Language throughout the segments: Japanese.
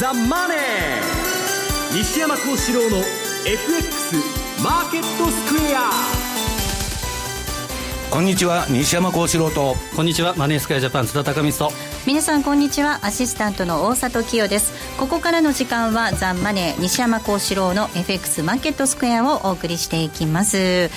ザ・マネー」西山幸四郎の FX マーケットスクエア。こんにちは西山幸四郎と。こんにちはマネースクエアジャパン津田隆美と。皆さんこんにちは。アシスタントの大里清です。ここからの時間はザ・マネー西山幸四郎の FX マーケットスクエアをお送りしていきます。え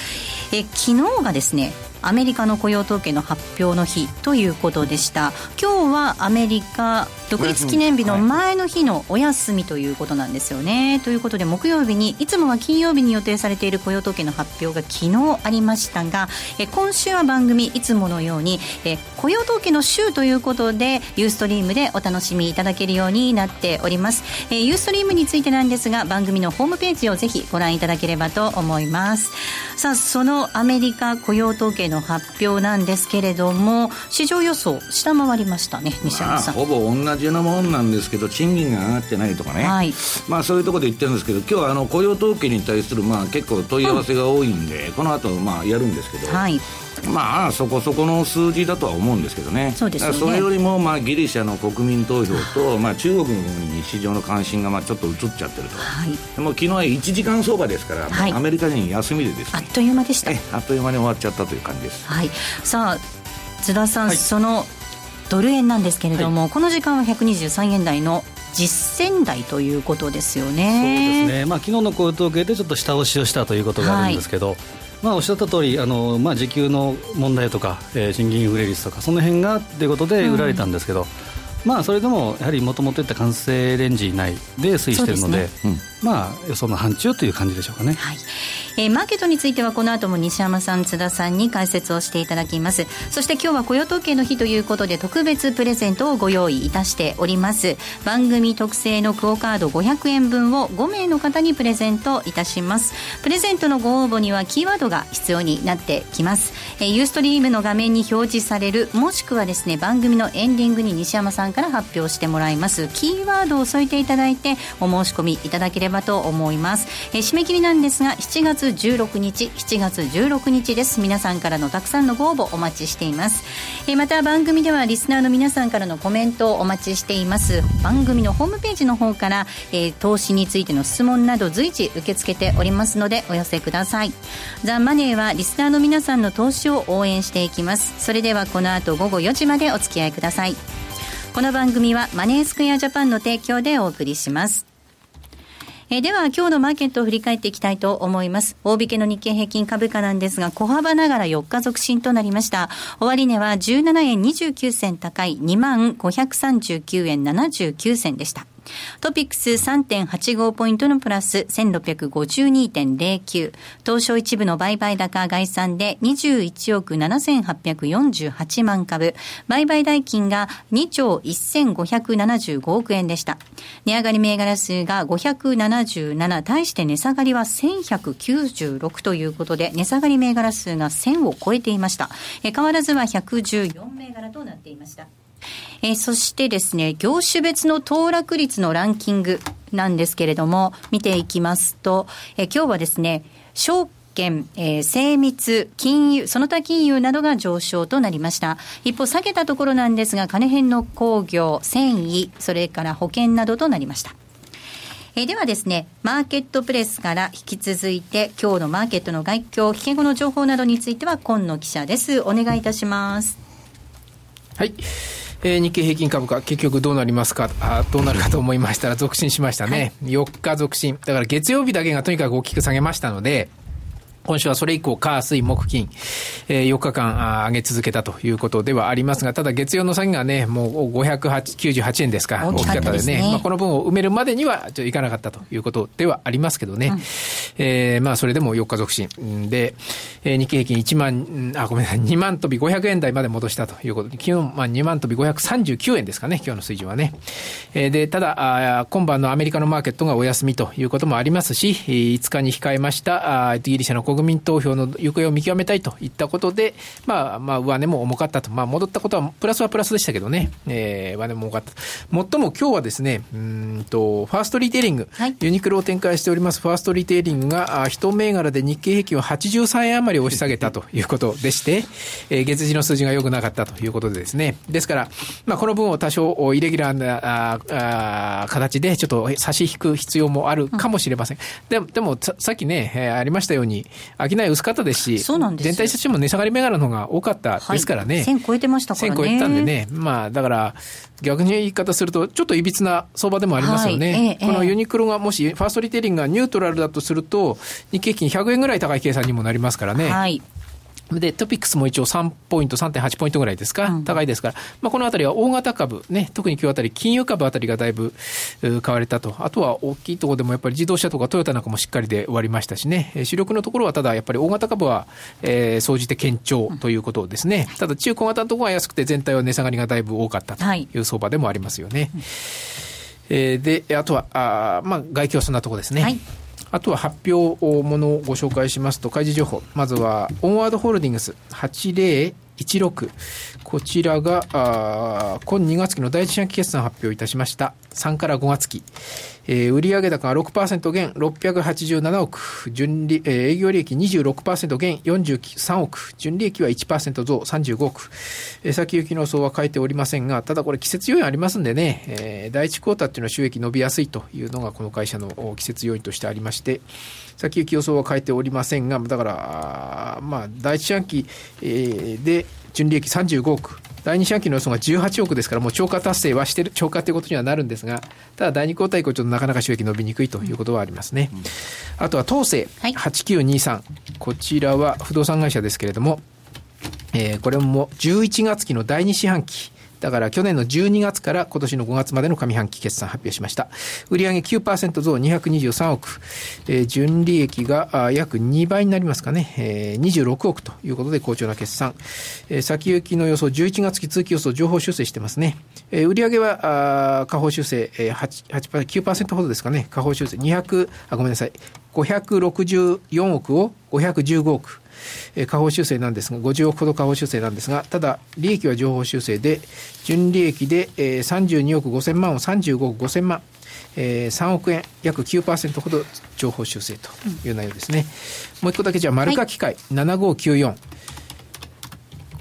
昨日がですねアメリカの雇用統計の発表の日ということでした。今日はアメリカ独立記念日の前の日のお休みということなんですよね、はい、ということで木曜日にいつもは金曜日に予定されている雇用統計の発表が昨日ありましたがえ今週は番組いつものようにえ雇用統計の週ということでユーストリームでお楽しみいただけるようになっております。えユーストリームについてなんですが番組のホームページをぜひご覧いただければと思います。さあそのアメリカ雇用統計の発表なんですけれども市場予想下回りましたね西山さん、まあ、ほぼ同じようなもんなんですけど賃金が上がってないとかね、はい、まあそういうところで言ってるんですけど今日はあの雇用統計に対するまあ結構問い合わせが多いんで、うん、この後まあやるんですけど、はい、まあそこそこの数字だとは思うんですけどね。そうです、ね、それよりもまあギリシャの国民投票と、まあ、中国に市場の関心がまあちょっと移っちゃってると、はい、でも昨日は1時間相場ですから、はい、アメリカ人休みでですね。あっという間でした。あっという間に終わっちゃったという感じです、はい、さあ津田さん、はい、そのドル円なんですけれども、はい、この時間は123円台の実践台ということですよね。そうですね。まあ昨日の雇用統計でちょっと下押しをしたということがあるんですけど、はい、まあ、おっしゃった通りあのまり、あ、時給の問題とか、えー、賃金インフレ率とかその辺がということで売られたんですけど、うん、まあ、それでもやはりもともといった完成レンジ内で推移しているので、まあ、予想の範疇という感じでしょうかね。はい。えー、マーケットについてはこの後も西山さん津田さんに解説をしていただきます。そして今日は雇用統計の日ということで特別プレゼントをご用意いたしております。番組特製のクオカード500円分を5名の方にプレゼントいたします。プレゼントのご応募にはキーワードが必要になってきます、えー、ユーストリームの画面に表示されるもしくはですね番組のエンディングに西山さんから発表してもらいます。キーワードを添えていただいてお申し込みいただければと思います、えー、締め切りなんですが7月月16日7月16日です。皆さんからのたくさんのご応募お待ちしています、えー、また番組ではリスナーの皆さんからのコメントをお待ちしています。番組のホームページの方から、えー、投資についての質問など随時受け付けておりますのでお寄せください。ザ・マネーはリスナーの皆さんの投資を応援していきます。それではこの後午後4時までお付き合いください。この番組はマネースクエアジャパンの提供でお送りします。えー、では今日のマーケットを振り返っていきたいと思います。大引けの日経平均株価なんですが、小幅ながら4日続伸となりました。終値は17円29銭高い2万539円79銭でした。トピックス3.85ポイントのプラス1652.09。東証一部の売買高概算で21億7848万株。売買代金が2兆1575億円でした。値上がり銘柄数が577、対して値下がりは1196ということで、値下がり銘柄数が1000を超えていました。え変わらずは114銘柄となっていました。えー、そしてですね、業種別の騰落率のランキングなんですけれども、見ていきますと、えー、今日はですね、証券、えー、精密、金融、その他金融などが上昇となりました。一方、下げたところなんですが、金編の工業、繊維、それから保険などとなりました。えー、ではですね、マーケットプレスから引き続いて、今日のマーケットの外況、引け後の情報などについては、今野記者です。お願いいたします。はい。えー、日経平均株価、結局どうなりますか、あどうなるかと思いましたら、続伸しましたね。はい、4日続伸。だから月曜日だけがとにかく大きく下げましたので、今週はそれ以降、火、水、木、金、えー、4日間上げ続けたということではありますが、ただ月曜の下げがね、もう598円ですか、大きかったですね。まあ、この分を埋めるまでには、ちょっといかなかったということではありますけどね。うん、えー、まあ、それでも4日続伸。で、えー、日経平均1万、あ、ごめんなさい、2万飛び500円台まで戻したということで、昨日、まあ、2万飛び539円ですかね、今日の水準はね。えー、で、ただあ、今晩のアメリカのマーケットがお休みということもありますし、5日に控えました、あギリシャの国国民投票の行方を見極めたいといったことで、まあ、まあ、上値も重かったと。まあ、戻ったことは、プラスはプラスでしたけどね、えー、上値も重かった。最も今日はですね、うんと、ファーストリテイリング、はい、ユニクロを展開しておりますファーストリテイリングが、一銘柄で日経平均を83円余り押し下げたということでして、えー、月次の数字が良くなかったということでですね、ですから、まあ、この分を多少イレギュラーなああ形でちょっと差し引く必要もあるかもしれません。うん、ででもさっきね、えー、ありましたように、商い薄かったですし、そうなんです全体としても値下がり銘柄の方が多かったですからね。はい、1000超えてましたからね。1000超えたんでね、まあ、だから、逆に言い方すると、ちょっといびつな相場でもありますよね。はいええ、このユニクロがもし、ファーストリテイリングがニュートラルだとすると、日経平均100円ぐらい高い計算にもなりますからね。はいで、トピックスも一応3ポイント、3.8ポイントぐらいですか、うん、高いですから、まあ、このあたりは大型株、ね、特に今日あたり、金融株あたりがだいぶ買われたと、あとは大きいところでもやっぱり自動車とかトヨタなんかもしっかりで終わりましたしね、主力のところはただやっぱり大型株は、えー、総じて堅調ということですね、ただ中小型のところは安くて全体は値下がりがだいぶ多かったとい。う相場でもありますよね。はい、えー、で、あとは、あまあ、外況そんなところですね。はいあとは発表ものをご紹介しますと、開示情報。まずは、オンワードホールディングス8016。こちらが、あ今2月期の第一四半期決算発表いたしました。3から5月期。えー、売上高が6%減687億、純利、えー、営業利益26%減43億、純利益は1%増35億、えー、先行きの予想は書いておりませんが、ただこれ季節要因ありますんでね、えー、第一クォーターっていうのは収益伸びやすいというのがこの会社の季節要因としてありまして、先行き予想は書いておりませんが、だから、まあ、第一四半期、え、で純利益35億、第2四半期の予想が18億ですから、もう超過達成はしてる、超過ということにはなるんですが、ただ第2クォーター以降、ちょっとなかなか収益伸びにくいということはありますね。うん、あとは東西8923、こちらは不動産会社ですけれども、えー、これも11月期の第2四半期、だから去年の12月から今年の5月までの上半期決算発表しました。売上9%増223億、えー、純利益が約2倍になりますかね、えー、26億ということで好調な決算。えー、先行きの予想、11月期通期予想情報修正してますね。えー、売上は、あ下方修正、えー、8、8%、9%ほどですかね、下方修正200、あ、ごめんなさい。564億を515億。えー、下方修正なんですが、50億ほど下方修正なんですが、ただ、利益は情報修正で、純利益で、えー、32億5000万を35億5000万。えー、3億円、約9%ほど情報修正という内容ですね。うん、もう一個だけじゃあ、丸化機械、はい、7594。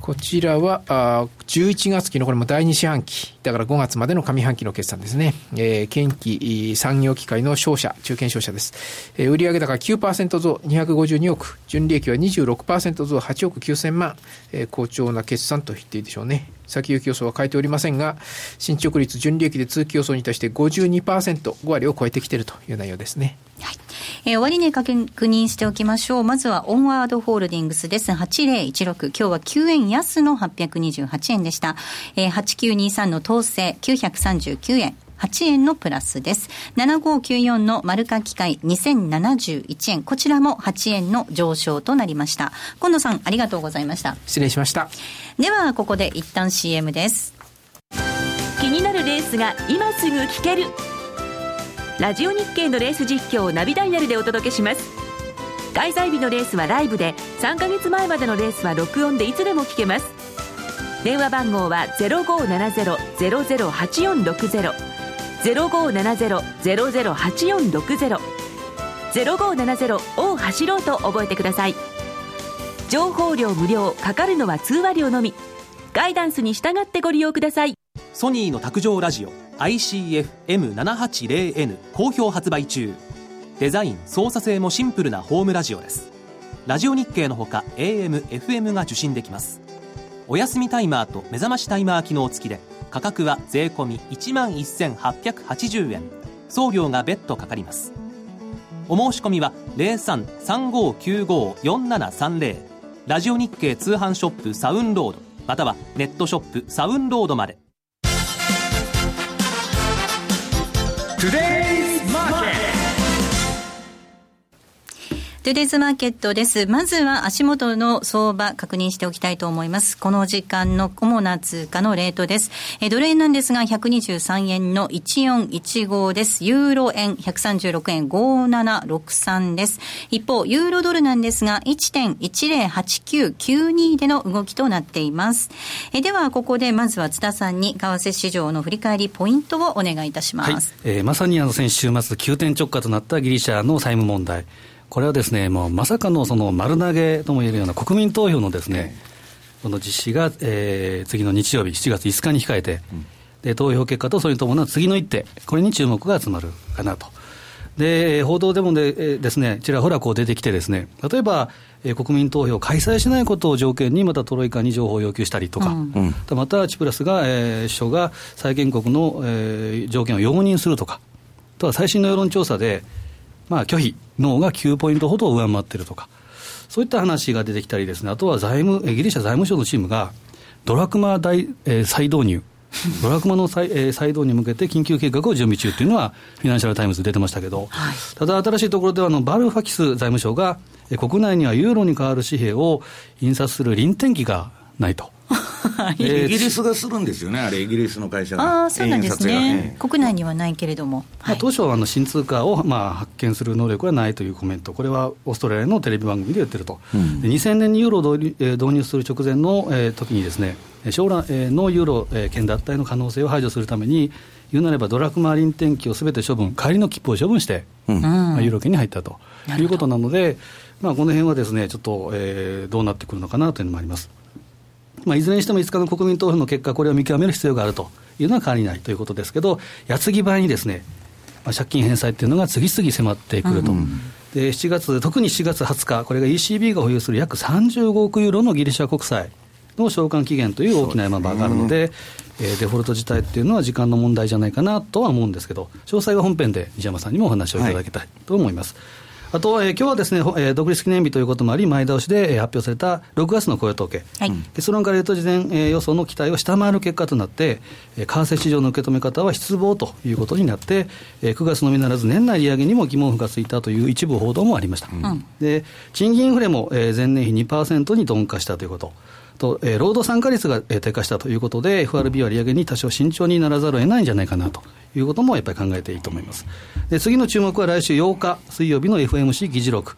こちらは、あ11月期のこれも第2四半期、だから5月までの上半期の決算ですね。えー、近畿産業機械の商社、中堅商社です。えー、売上高9%増252億、純利益は26%増8億9000万、えー、好調な決算と言っていいでしょうね。先行き予想は変えておりませんが、進捗率、純利益で通期予想に対して52%、5割を超えてきているという内容ですね。はい。えー、終値確認しておきましょう。まずはオンワードホールディングスです。8016。今日は9円安の828円でした。えー、8923の統制939円。8円のプラスです。7594の丸化機械2071円。こちらも8円の上昇となりました。近藤さん、ありがとうございました。失礼しました。では、ここで一旦 CM です。気になるレースが今すぐ聞ける。ラジオ日経のレース実況をナビダイヤルでお届けします開催日のレースはライブで3ヶ月前までのレースは録音でいつでも聞けます電話番号は0570-008460 0570-008460 0570を走ろうと覚えてください。情報量無料かかるのは通話料のみ。ガイダンスに従ってご利用ください。ソニーの卓上ラジオ ICF-M780N 好評発売中。デザイン操作性もシンプルなホームラジオです。ラジオ日経のほか AM、FM が受信できます。お休みタイマーと目覚ましタイマー機能付きで価格は税込1万1880円。送料が別途かかります。お申し込みは0335954730ラジオ日経通販ショップサウンロードまたはネットショップサウンロードまで。Today トゥデイズマーケットです。まずは足元の相場確認しておきたいと思います。この時間の主な通貨のレートです。えドル円なんですが、123円の1415です。ユーロ円136円5763です。一方、ユーロドルなんですが、1.108992での動きとなっています。えでは、ここでまずは津田さんに為替市場の振り返りポイントをお願いいたします。はい、えー、まさにあの先週末急転直下となったギリシャの債務問題。これはですね、もうまさかのその丸投げともいえるような国民投票のですね、この実施が、えー、次の日曜日、7月5日に控えて、で投票結果とそれに伴う次の一手、これに注目が集まるかなと。で報道でもでですね、ちらほらこう出てきてですね、例えば、えー、国民投票を開催しないことを条件に、またトロイカに情報を要求したりとか、うん、またチプラスが、えー、首相が債権国の、えー、条件を容認するとか、とは最新の世論調査で、まあ、拒否、ノーが9ポイントほど上回っているとか、そういった話が出てきたりですね、あとは財務、ギリシャ財務省のチームが、ドラクマ大、えー、再導入、ドラクマの再,、えー、再導に向けて緊急計画を準備中っていうのは、フィナンシャル・タイムズ出てましたけど、はい、ただ新しいところではあの、バルファキス財務相が、えー、国内にはユーロに代わる紙幣を印刷する輪転機がないと。イギリスが刷るんですよね、あれ、イギリスの会社が。ああ、そうなんですね、国内にはないけれども。はい、当初はあの新通貨をまあ発券する能力はないというコメント、これはオーストラリアのテレビ番組で言ってると、うん、2000年にユーロを導入する直前の、えー、時にですね、将来のユーロ圏脱退の可能性を排除するために、言うなればドラクマ臨転機をすべて処分、帰りの切符を処分して、うん、まあ、ユーロ圏に入ったと。いうことなので、まあ、この辺はですね、ちょっと、えー、どうなってくるのかなというのもあります。まあ、いずれにしても5日の国民投票の結果、これを見極める必要があるというのは変わりないということですけど、矢継ぎ早にですね、まあ、借金返済っていうのが次々迫ってくると。うん、で7月、特に7月20日、これが ECB が保有する約35億ユーロのギリシャ国債の償還期限という大きな山場があるので、でえー、デフォルト自体っていうのは時間の問題じゃないかなとは思うんですけど、詳細は本編で西山さんにもお話をいただきたいと思います。はいあと、えー、今日はですね、えー、独立記念日ということもあり、前倒しで、えー、発表された6月の雇用統計、はい、結論から言うと、事前、えー、予想の期待を下回る結果となって、えー、為替市場の受け止め方は失望ということになって、えー、9月のみならず、年内利上げにも疑問符がついたという一部報道もありました。うん、で賃金インフレも、えー、前年比2%に鈍化したということ。と、えー、労働参加率が、えー、低下したということで、FRB は利上げに多少慎重にならざるを得ないんじゃないかなということもやっぱり考えていいと思います。で次の注目は来週8日水曜日の FMC 議事録。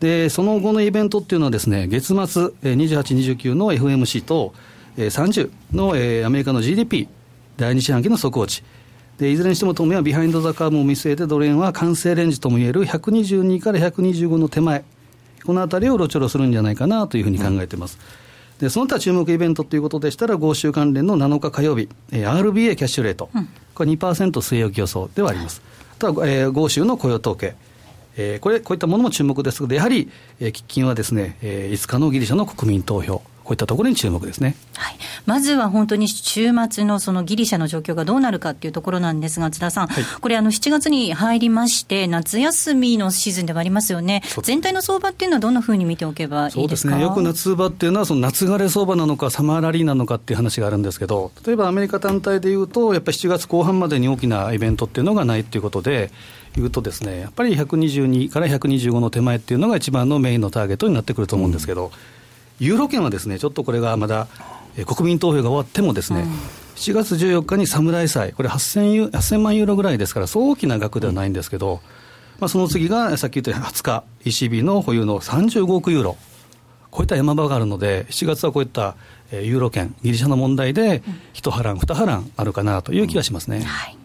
でその後のイベントっていうのはですね、月末28、29の FMC と30のえアメリカの GDP 第二四半期の速報値。でいずれにしても当面はビハインド・ザ・カーブを見据えてドル円は完成レンジともいえる122から125の手前このあたりをろちょろするんじゃないかなというふうに考えています。うんでその他注目イベントということでしたら、豪州関連の7日火曜日、えー、RBA キャッシュレート、うん、これ2%据え置き予想ではあります。あとは、えー、豪州の雇用統計、えー、これ、こういったものも注目ですので、やはり、えー、喫緊はですね、えー、5日のギリシャの国民投票。こういったところに注目ですね、はい、まずは本当に週末のそのギリシャの状況がどうなるかっていうところなんですが、津田さん、はい、これ、あの7月に入りまして、夏休みのシーズンではありますよね、全体の相場っていうのは、どんなふうに見ておけばいいですか？そうですね、よく夏場っていうのは、その夏枯れ相場なのか、サマーラリーなのかっていう話があるんですけど、例えばアメリカ単体でいうと、やっぱり7月後半までに大きなイベントっていうのがないっていうことで、いうとですね、やっぱり122から125の手前っていうのが一番のメインのターゲットになってくると思うんですけど、うんユーロ圏はですね、ちょっとこれがまだ、え国民投票が終わってもですね、うん、7月14日に侍債、これ8000 8000万ユーロぐらいですから、そう大きな額ではないんですけど、まあ、その次がさっき言った20日、ECB の保有の35億ユーロ、こういった山場があるので、7月はこういったユーロ圏、ギリシャの問題で、一波乱、二波乱あるかなという気がしますね。うんはい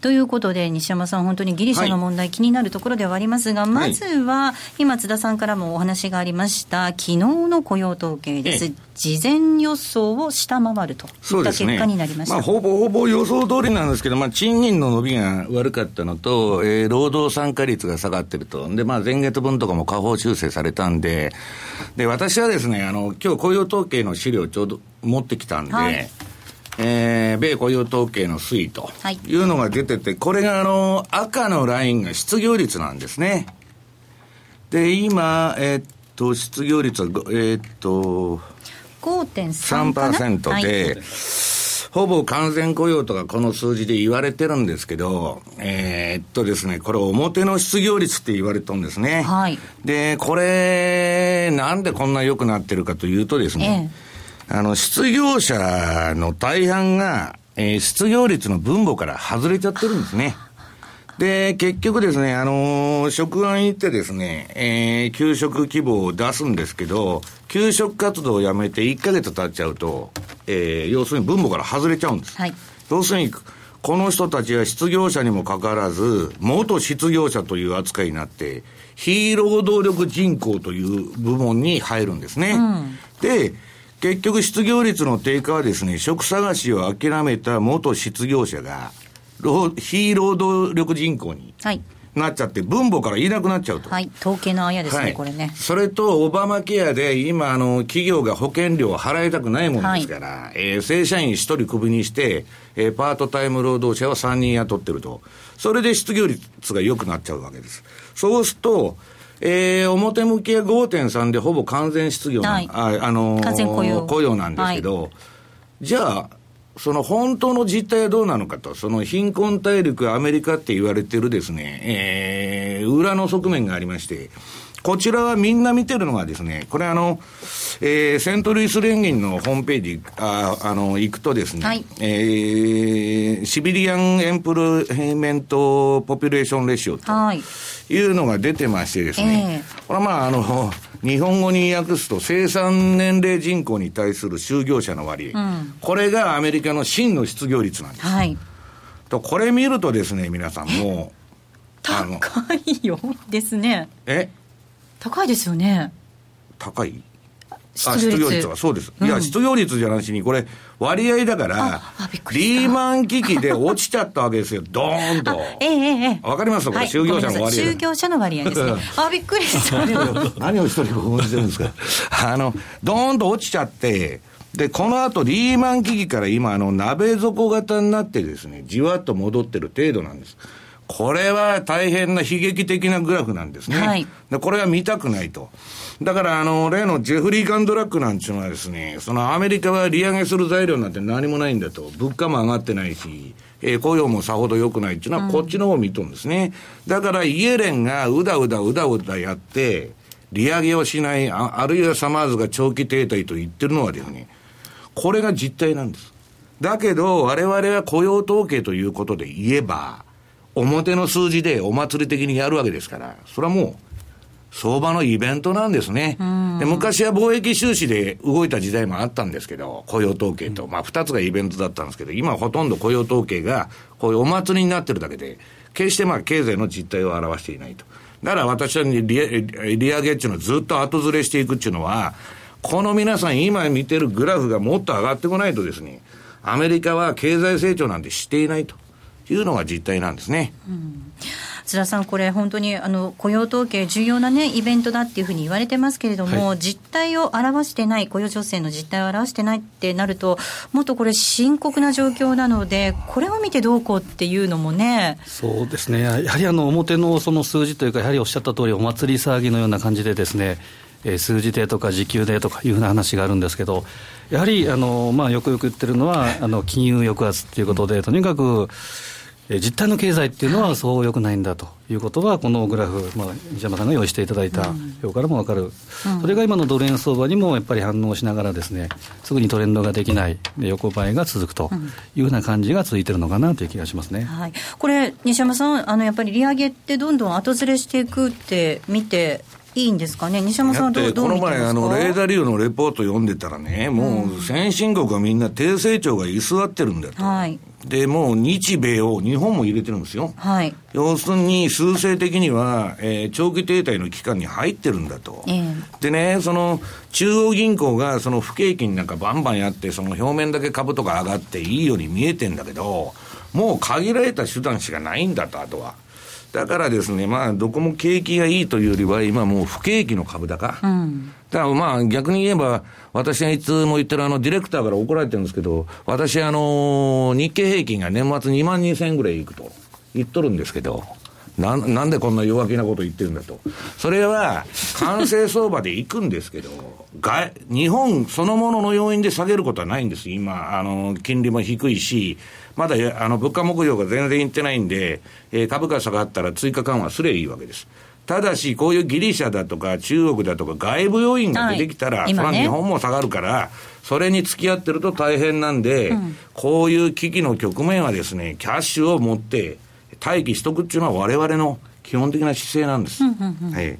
ということで、西山さん、本当にギリシャの問題、気になるところではありますが、まずは、今、津田さんからもお話がありました、昨日の雇用統計です。事前予想を下回るといった結果になりました、ね、まあ、ほぼほぼ予想通りなんですけど、まあ、賃金の伸びが悪かったのと、えー、労働参加率が下がってると、でまあ、前月分とかも下方修正されたんで、で私はですねあの今日雇用統計の資料ちょうど持ってきたんで、はいえー、米雇用統計の推移というのが出てて、はい、これがあの赤のラインが失業率なんですね。で、今、えー、っと、失業率は、えー、っと、5.3%で、はい、ほぼ完全雇用とかこの数字で言われてるんですけど、えー、っとですね、これ表の失業率って言われたんですね。はい。で、これ、なんでこんな良くなってるかというとですね、ええ、あの、失業者の大半が、えー、失業率の分母から外れちゃってるんですね。で、結局ですね、あのー、職案行ってですね、えー、給食希望を出すんですけど、給食活動をやめて1ヶ月経っちゃうと、えー、要するに分母から外れちゃうんです。はい、要するに、この人たちは失業者にもかかわらず、元失業者という扱いになって、非労働力人口という部門に入るんですね。うん、で、結局失業率の低下はですね、職探しを諦めた元失業者が、非労働力人口になっちゃって、分母からいなくなっちゃうと。はい、統計のあやですね、はい、これね。それと、オバマケアで、今、あの、企業が保険料を払いたくないもんですから、はい、えー、正社員1人クビにして、えー、パートタイム労働者は3人雇ってると。それで失業率が良くなっちゃうわけです。そうすると、えー、表向きは5.3でほぼ完全失業、はい、あ、あのー、雇用。雇用なんですけど、はい、じゃあ、その本当の実態はどうなのかと、その貧困大陸アメリカって言われてるですね、えー、裏の側面がありまして、こちらはみんな見てるのがですね、これあの、えー、セントルイス連銀のホームページ、ああの、行くとですね、はい、えー、 Civilian Employment Population Ratio というのが出てましてですね、えー、これはまああの、日本語に訳すと生産年齢人口に対する就業者の割合、うん、これがアメリカの真の失業率なんです。はい、とこれ見るとですね、皆さんもう、高いよ。ですね。え高いですよね。高い？失業率はそうです。いや、失業率じゃなしに、これ、割合だから、リーマン危機で落ちちゃったわけですよ、ドーンと。ええええ。わかります？これ、就業者の割合。就業者の割合ですね。あ、びっくりした。何を一人興奮してるんですか？あの、ドーンと落ちちゃって、で、この後、リーマン危機から今、あの、鍋底型になってですね、じわっと戻ってる程度なんです。これは大変な悲劇的なグラフなんですね。はい、でこれは見たくないと。だから、あの、例のジェフリー・カンドラックなんていうのはですね、そのアメリカは利上げする材料なんて何もないんだと。物価も上がってないし、えー、雇用もさほど良くないっていうのはこっちの方を見とるんですね。うん、だから、イエレンがうだうだうだうだやって、利上げをしない、ああるいはサマーズが長期停滞と言ってるのはですね、これが実態なんです。だけど、我々は雇用統計ということで言えば、表の数字でお祭り的にやるわけですから、それはもう、相場のイベントなんですね。で昔は貿易収支で動いた時代もあったんですけど、雇用統計と、まあ二つがイベントだったんですけど、今ほとんど雇用統計が、こういうお祭りになってるだけで、決してまあ経済の実態を表していないと。だから私は利利上げっていうのはずっと後ずれしていくっていうのは、この皆さん今見てるグラフがもっと上がってこないとですね、アメリカは経済成長なんてしていないと。いうのが実態なんですね。うん津田さん、これ、本当にあの雇用統計、重要な、ね、イベントだっていうふうに言われてますけれども、はい、実態を表してない、雇用情勢の実態を表してないってなると、もっとこれ、深刻な状況なので、これを見てどうこうっていうのもね。そうですね、やはりあの表のその数字というか、やはりおっしゃった通り、お祭り騒ぎのような感じでですね、えー、数字でとか時給でとかいうふうな話があるんですけど、やはりあの、まあ、よくよく言ってるのは、あの金融抑圧ということで、とにかく、実態の経済っていうのはそうよくないんだということは、このグラフ、まあ、西山さんが用意していただいた表からも分かる、それが今のドル円相場にもやっぱり反応しながらですね、すぐにトレンドができない、横ばいが続くというふうな感じが続いてるのかなという気がしますね、はい、これ、西山さん、あのやっぱり利上げってどんどん後ずれしていくって見て、いいんですかね、西山さんはどうどうこの前、あのレーダーリューのレポート読んでたらね、もう先進国はみんな低成長が居座ってるんだと。はいで、もう日米を日本も入れてるんですよ。はい。要するに、数勢的には、えー、長期停滞の期間に入ってるんだと。えー、でね、その、中央銀行がその不景気になんかバンバンやって、その表面だけ株とか上がっていいように見えてんだけど、もう限られた手段しかないんだと、あとは。だからですね、まあ、どこも景気がいいというよりは、今もう不景気の株高。うん、だからまあ、逆に言えば、私がいつも言ってるあの、ディレクターから怒られてるんですけど、私あの、日経平均が年末2万2000円ぐらいいくと言っとるんですけど、ななんでこんな弱気なこと言ってるんだと。それは、完成相場で行くんですけど、外、日本そのものの要因で下げることはないんです。今、あの、金利も低いし、まだ、あの、物価目標が全然いってないんで、えー、株価下がったら追加緩和すればいいわけです。ただし、こういうギリシャだとか中国だとか外部要因が出てきたら、はい、それは日本も下がるから、それに付き合ってると大変なんで、うん、こういう危機の局面はですね、キャッシュを持って待機しとくっていうのは我々の基本的な姿勢なんです。はい、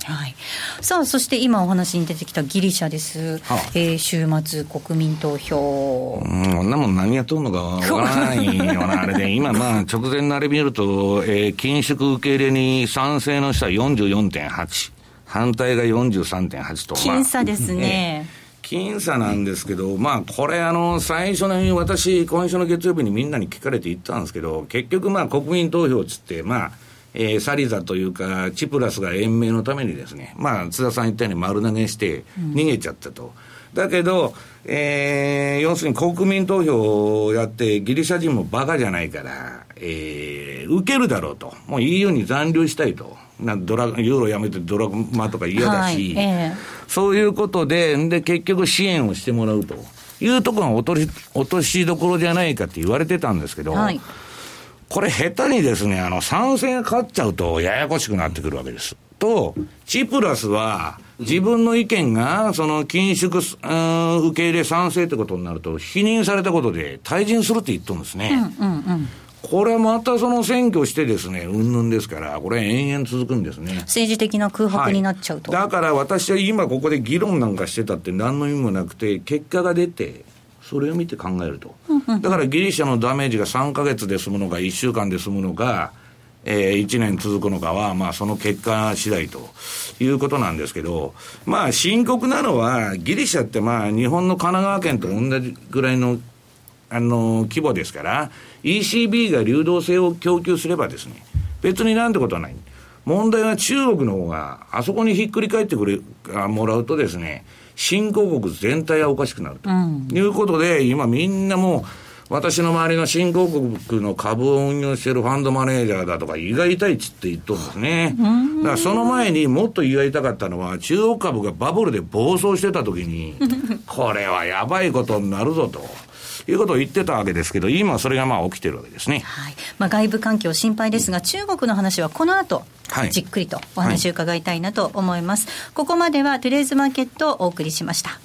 さあ、そして今お話に出てきたギリシャです。はあ、えー、週末国民投票。うん、こんなもん何やっとんのかわからないよな、あれで。今、まあ、直前のあれ見ると、えー、緊縮受け入れに賛成の人は44.8。反対が43.8と。僅差ですね。僅差なんですけど、まあ、これ、あの、最初の、私、今週の月曜日にみんなに聞かれて言ったんですけど、結局、まあ、国民投票つって、まあ、えー、サリザというか、チプラスが延命のためにですね、まあ、津田さん言ったように丸投げして逃げちゃったと。うん、だけど、えー、要するに国民投票をやって、ギリシャ人もバカじゃないから、えー、受けるだろうと。もう EU に残留したいと。なドラユーロやめてドラマとか嫌だし、はいえー、そういうことで、で、結局支援をしてもらうというところが落とし落としどころじゃないかって言われてたんですけど、はいこれ下手にですね、あの、参戦が勝っちゃうとややこしくなってくるわけです。と、チプラスは、自分の意見が、その緊縮、受け入れ賛成ってことになると、否認されたことで退陣するって言っとるんですね。うんうんうんこれまたその選挙してですね、うんぬんですから、これ延々続くんですね。政治的な空白になっちゃうと。はい、だから私は今ここで議論なんかしてたって何の意味もなくて、結果が出て、それを見て考えると。だからギリシャのダメージが3か月で済むのか、1週間で済むのか、えー、1年続くのかは、まあ、その結果次第ということなんですけど、まあ、深刻なのは、ギリシャって、まあ、日本の神奈川県と同じぐらいの、あの、規模ですから、ECB が流動性を供給すればですね、別になんてことはない。問題は中国の方が、あそこにひっくり返ってくれ、もらうとですね、新興国全体はおかしくなると、いうことで、今みんなもう、私の周りの新興国の株を運用しているファンドマネージャーだとか、胃が痛いっつって言っとるんですね。だからその前にもっと胃が痛かったのは、中国株がバブルで暴走してた時に、これはやばいことになるぞと。いうことを言ってたわけですけど、今それがまあ起きてるわけですね。はい。まあ外部環境心配ですが、中国の話はこの後、はい、じっくりとお話を伺いたいなと思います。はい、ここまではトゥレーズマーケットをお送りしました。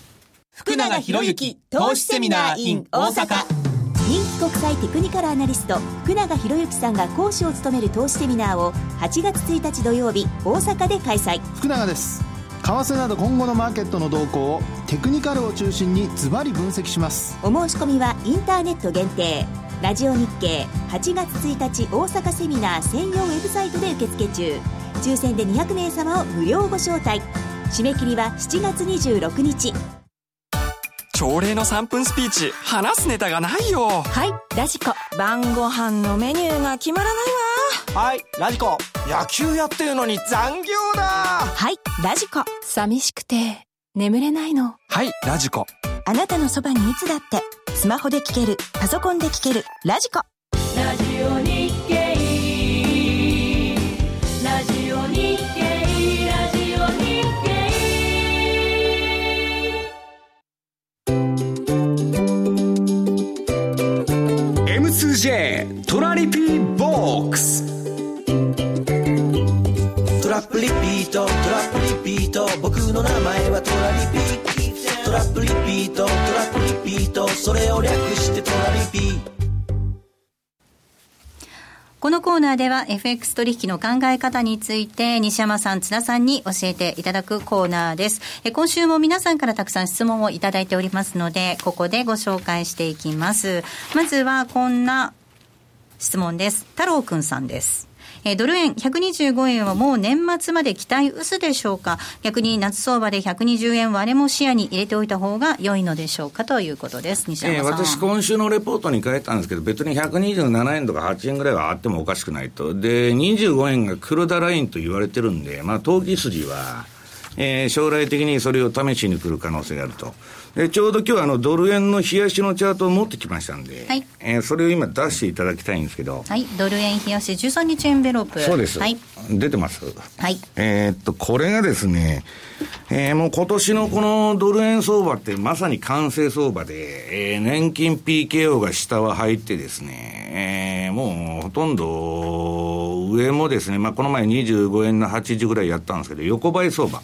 福永博之投資セミナー in 大阪。人気国際テクニカルアナリスト福永博之さんが講師を務める投資セミナーを8月1日土曜日大阪で開催福永です為替など今後のマーケットの動向をテクニカルを中心にズバリ分析します。お申し込みはインターネット限定ラジオ日経8月1日大阪セミナー専用ウェブサイトで受付中。抽選で200名様を無料ご招待。締め切りは7月26日。朝礼の3分スピーチ話すネタがないよ。はいラジコ。晩ご飯のメニューが決まらないわ。はいラジコ野球やってるのに残業だ。はいラジコ。寂しくて眠れないの。はいラジコ。あなたのそばにいつだってスマホで聞けるパソコンで聞けるラジコ。ラジオ日経ラジオ日経ラジオ日経。M2J それを略してトラリピこのコーナーでは FX 取引の考え方について西山さん、津田さんに教えていただくコーナーです。え今週も皆さんからたくさん質問をいただいておりますので、ここでご紹介していきます。まずはこんな質問です。太郎くんさんです。えー、ドル円125円はもう年末まで期待薄でしょうか？逆に夏相場で120円割れも視野に入れておいた方が良いのでしょうかということです。西山。えー、私今週のレポートに書いたんですけど、別に127円とか8円ぐらいはあってもおかしくないと。で、25円が黒田ラインと言われてるんで、まあ、投機筋は、えー、将来的にそれを試しに来る可能性があると。でちょうど今日あのドル円の冷やしのチャートを持ってきましたんで、はい、えー、それを今出していただきたいんですけど、はい、ドル円冷やし13日エンベロープそうです、はい、出てます？はい。えー、っとこれがですね、えー、もう今年のこのドル円相場ってまさに完成相場で、えー、年金 PKO が下は入ってですね、えー、もうほとんど上もですね、まあこの前25円の80ぐらいやったんですけど、横ばい相場。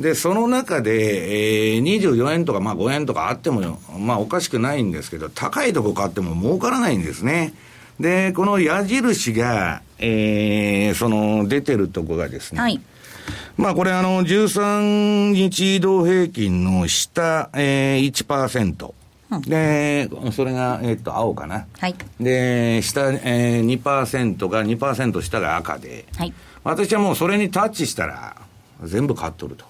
で、その中で、えー、24円とか、まあ5円とかあっても、まあおかしくないんですけど、高いとこ買っても儲からないんですね。で、この矢印が、えー、その出てるとこがですね、はい、まあこれあの、13日移動平均の下、えー、1%。で、それが、えっ、と、青かな。はい。で、下、えー、2%が、2%下が赤で、はい。私はもうそれにタッチしたら、全部買っとると。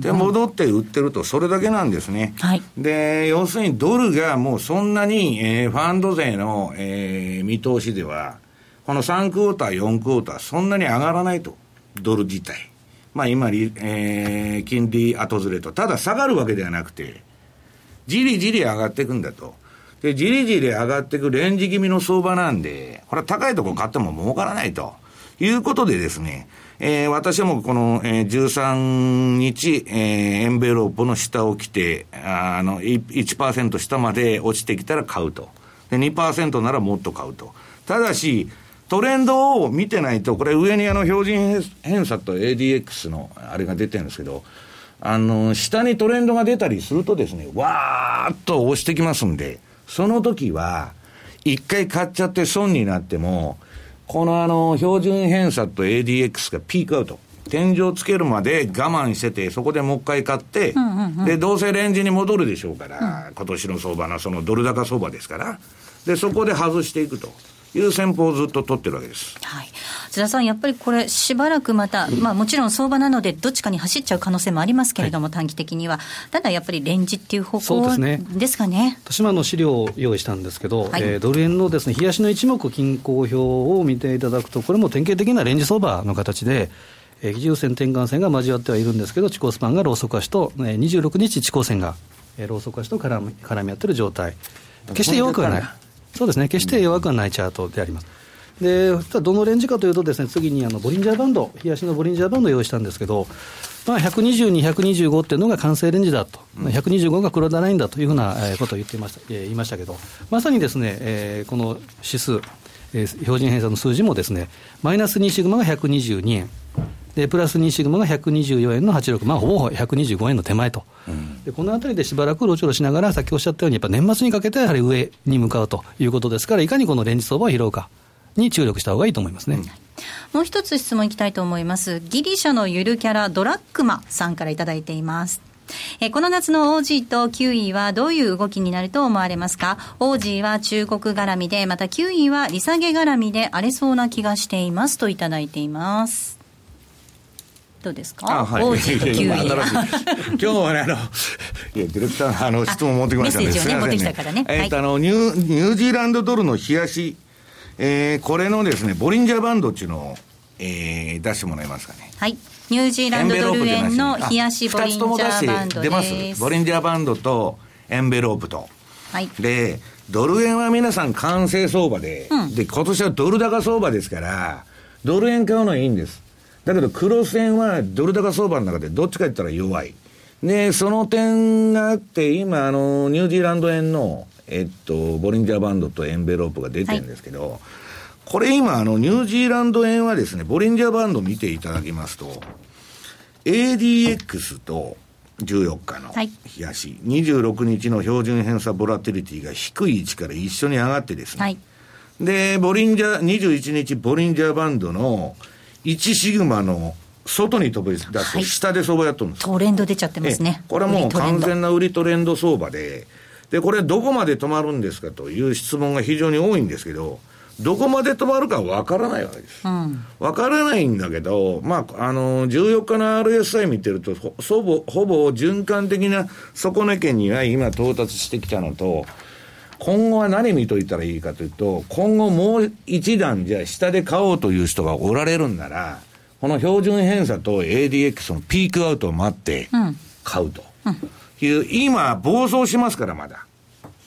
で、戻って売ってると、それだけなんですね。はい。で、要するにドルがもうそんなに、えー、ファンド税の、えー、見通しでは、この3クォーター、4クォーター、そんなに上がらないと。ドル自体。まあ今、えー、金利後ずれと。ただ下がるわけではなくて、じりじり上がっていくんだと。で、じりじり上がっていくレンジ気味の相場なんで、これは高いところ買っても儲からないと。いうことでですね、えー、私はもうこの、えー、13日、えー、エンベロープの下を来て、あの、1%下まで落ちてきたら買うと。で、2%ならもっと買うと。ただし、トレンドを見てないと、これ上にあの標準偏差と ADX のあれが出てるんですけど、あの、下にトレンドが出たりするとですね、わーっと押してきますんで、その時は、一回買っちゃって損になっても、このあの、標準偏差と ADX がピークアウト。天井つけるまで我慢してて、そこでもう一回買って、うんうんうん、で、どうせレンジに戻るでしょうから、うん、今年の相場のそのドル高相場ですから、で、そこで外していくと。いう戦法をずっと取ってるわけです。はい。津田さん、やっぱりこれ、しばらくまた、まあもちろん相場なので、どっちかに走っちゃう可能性もありますけれども、はい、短期的には。ただやっぱりレンジっていう方向ですね。ですかね。私もの資料を用意したんですけど、はい、えー、ドル円のですね、冷やしの一目均衡表を見ていただくと、これも典型的なレンジ相場の形で、えー、基準線転換線が交わってはいるんですけど、地高スパンがローソク足と、えー、26日地高線が、えー、ローソク足と絡み絡み合ってる状態。決して弱くはない。そうですね、決して弱くはないチャートであります。で、どのレンジかというとですね、次にあのボリンジャーバンド、冷やしのボリンジャーバンドを用意したんですけど、まあ、122、125っていうのが完成レンジだと、うん、125が黒田ラインだというふうなことを言っていました、えー、言いましたけど、まさにですね、えー、この指数、えー、標準偏差の数字もですね、マイナス2シグマが122円。でプラス2シグマが124円の86、まあ、ほぼ125円の手前と、うん、でこのあたりでしばらくうろちょろしながら、さっきおっしゃったように、やっぱ年末にかけてやはり上に向かうということですから、いかにこのレンジ相場を拾うか。に注力した方がいいと思いますね。うん、もう一つ質問いきたいと思います。ギリシャのゆるキャラドラッグマさんからいただいています。えこの夏の OG とキウイはどういう動きになると思われますか ?OG は中国絡みで、またキウイは利下げ絡みで荒れそうな気がしていますといただいています。どうですか？あ、はい、王子とキウイ 今日はね、あの、いや、ディレクター、あの、質問持ってきましたね。メッセージをね、持ってきたからね。えっ、と、あの、ニュー、ニュージーランドドルの冷やし、えー、これのですね、ボリンジャーバンドっていうのを、えー、出してもらえますかね。はい。ニュージーランドドル円の冷やしボリンジャーバンド出ますボリンジャーバンドとエンベロープと。はい。で、ドル円は皆さん完成相場で、うん、で、今年はドル高相場ですから、ドル円買うのはいいんです。だけど、黒線はドル高相場の中でどっちか言ったら弱い。で、その点があって、今、あの、ニュージーランド円の、えっと、ボリンジャーバンドとエンベロープが出てるんですけど、はい、これ今、あの、ニュージーランド円はですね、ボリンジャーバンド見ていただきますと、ADX と14日の冷やし、はい、26日の標準偏差ボラティリティが低い位置から一緒に上がってですね、はい、で、ボリンジャー、21日ボリンジャーバンドの1シグマの外に飛び出すと下で相場やっとるんです、トレンド出ちゃってますね。これはもう完全な売りトレンド相場で、で、これどこまで止まるんですかという質問が非常に多いんですけど、どこまで止まるかわからないわけです。わ、うん、からないんだけど、まあ、あの、14日の RSI 見てると、ほぼ、ほぼ循環的な底値圏には今到達してきたのと、今後は何見といたらいいかというと、今後もう一段じゃあ下で買おうという人がおられるんなら、この標準偏差と ADX のピークアウトを待って買うと。うんうんいう今、暴走しますから、まだ。